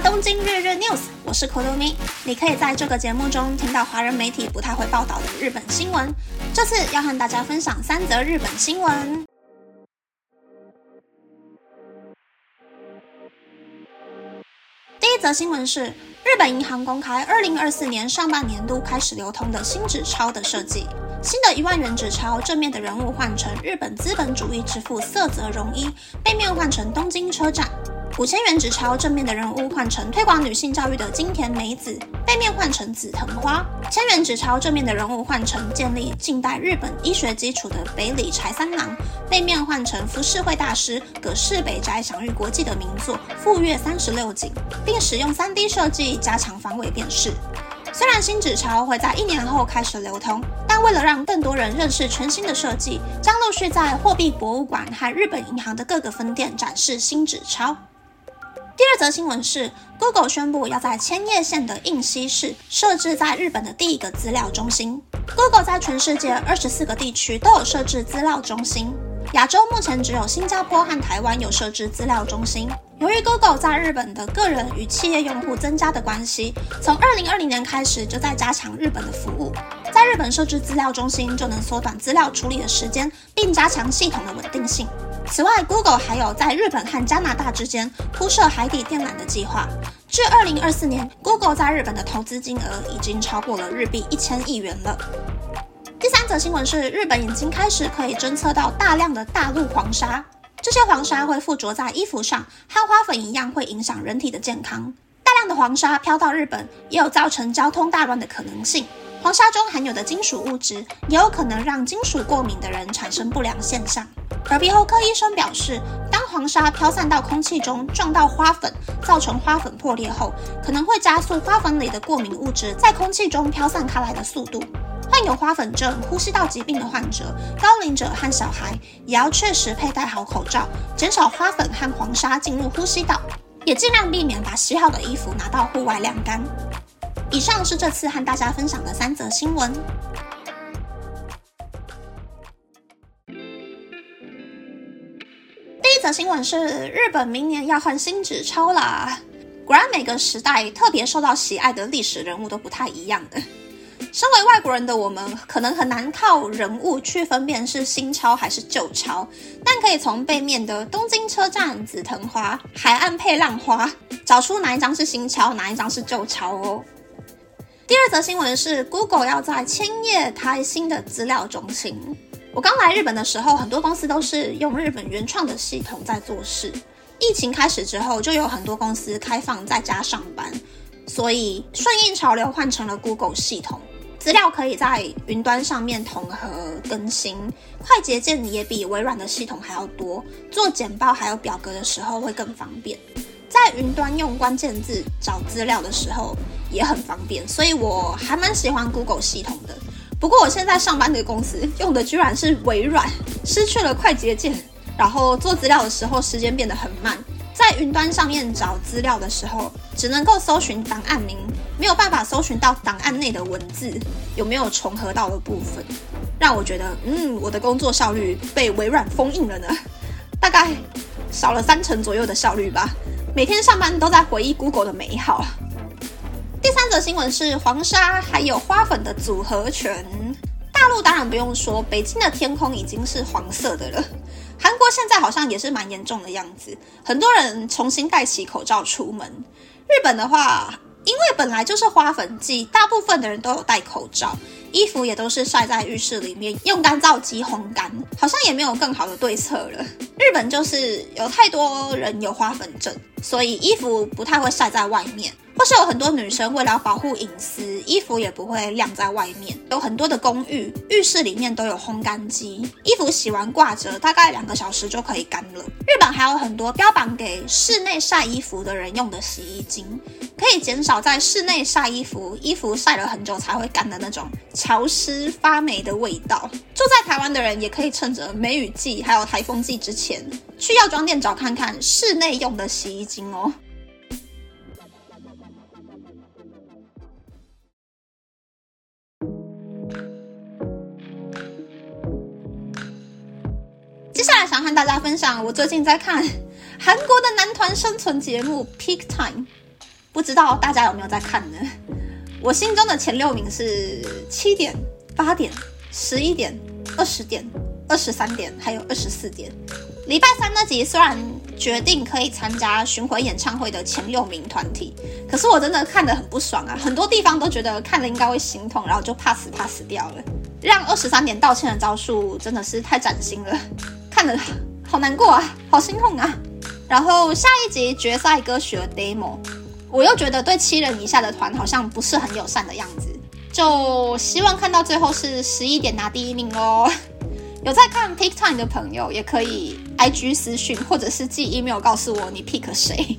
东京日日 news，我是 KULUMI。你可以在这个节目中听到华人媒体不太会报道的日本新闻。这次要和大家分享三则日本新闻。第一则新闻是，日本银行公开二零二四年上半年度开始流通的新纸钞的设计。新的一万元纸钞正面的人物换成日本资本主义之父色泽荣一，背面换成东京车站。五千元纸钞正面的人物换成推广女性教育的金田美子，背面换成紫藤花；千元纸钞正面的人物换成建立近代日本医学基础的北里柴三郎，背面换成浮世绘大师葛饰北斋享誉国际的名作《富岳三十六景》，并使用 3D 设计加强防伪辨识。虽然新纸钞会在一年后开始流通，但为了让更多人认识全新的设计，将陆续在货币博物馆和日本银行的各个分店展示新纸钞。第二则新闻是，Google 宣布要在千叶县的应西市设置在日本的第一个资料中心。Google 在全世界二十四个地区都有设置资料中心，亚洲目前只有新加坡和台湾有设置资料中心。由于 Google 在日本的个人与企业用户增加的关系，从二零二零年开始就在加强日本的服务。在日本设置资料中心，就能缩短资料处理的时间，并加强系统的稳定性。此外，Google 还有在日本和加拿大之间铺设海底电缆的计划。至二零二四年，Google 在日本的投资金额已经超过了日币一千亿元了。第三则新闻是，日本已经开始可以侦测到大量的大陆黄沙，这些黄沙会附着在衣服上，和花粉一样会影响人体的健康。大量的黄沙飘到日本，也有造成交通大乱的可能性。黄沙中含有的金属物质，也有可能让金属过敏的人产生不良现象。耳鼻喉科医生表示，当黄沙飘散到空气中，撞到花粉，造成花粉破裂后，可能会加速花粉里的过敏物质在空气中飘散开来的速度。患有花粉症、呼吸道疾病的患者、高龄者和小孩，也要确实佩戴好口罩，减少花粉和黄沙进入呼吸道，也尽量避免把洗好的衣服拿到户外晾干。以上是这次和大家分享的三则新闻。则新闻是日本明年要换新纸钞啦！果然每个时代特别受到喜爱的历史人物都不太一样的。身为外国人的我们，可能很难靠人物去分辨是新钞还是旧钞，但可以从背面的东京车站、紫藤花、海岸配浪花，找出哪一张是新钞，哪一张是旧钞哦。第二则新闻是，Google 要在千叶开新的资料中心。我刚来日本的时候，很多公司都是用日本原创的系统在做事。疫情开始之后，就有很多公司开放在家上班，所以顺应潮流换成了 Google 系统。资料可以在云端上面统合更新，快捷键也比微软的系统还要多，做简报还有表格的时候会更方便。在云端用关键字找资料的时候。也很方便，所以我还蛮喜欢 Google 系统的。不过我现在上班的公司用的居然是微软，失去了快捷键，然后做资料的时候时间变得很慢。在云端上面找资料的时候，只能够搜寻档案名，没有办法搜寻到档案内的文字有没有重合到的部分，让我觉得，嗯，我的工作效率被微软封印了呢，大概少了三成左右的效率吧。每天上班都在回忆 Google 的美好。新闻是黄沙还有花粉的组合拳。大陆当然不用说，北京的天空已经是黄色的了。韩国现在好像也是蛮严重的样子，很多人重新戴起口罩出门。日本的话，因为本来就是花粉季，大部分的人都有戴口罩，衣服也都是晒在浴室里面用干燥机烘干，好像也没有更好的对策了。日本就是有太多人有花粉症，所以衣服不太会晒在外面。或是有很多女生为了保护隐私，衣服也不会晾在外面。有很多的公寓浴室里面都有烘干机，衣服洗完挂着，大概两个小时就可以干了。日本还有很多标榜给室内晒衣服的人用的洗衣精，可以减少在室内晒衣服，衣服晒了很久才会干的那种潮湿发霉的味道。住在台湾的人也可以趁着梅雨季还有台风季之前，去药妆店找看看室内用的洗衣精哦。和大家分享，我最近在看 韩国的男团生存节目《Peak Time》。不知道大家有没有在看呢？我心中的前六名是七点、八点、十一点、二十点、二十三点，还有二十四点。礼拜三那集虽然决定可以参加巡回演唱会的前六名团体，可是我真的看得很不爽啊！很多地方都觉得看了应该会心痛，然后就怕死怕死掉了。让二十三点道歉的招数真的是太崭新了，看得好难过啊，好心痛啊！然后下一集决赛歌曲的 demo，我又觉得对七人以下的团好像不是很友善的样子，就希望看到最后是十一点拿第一名喽。有在看 Pick Time 的朋友也可以 IG 私讯或者是寄 email 告诉我你 pick 谁。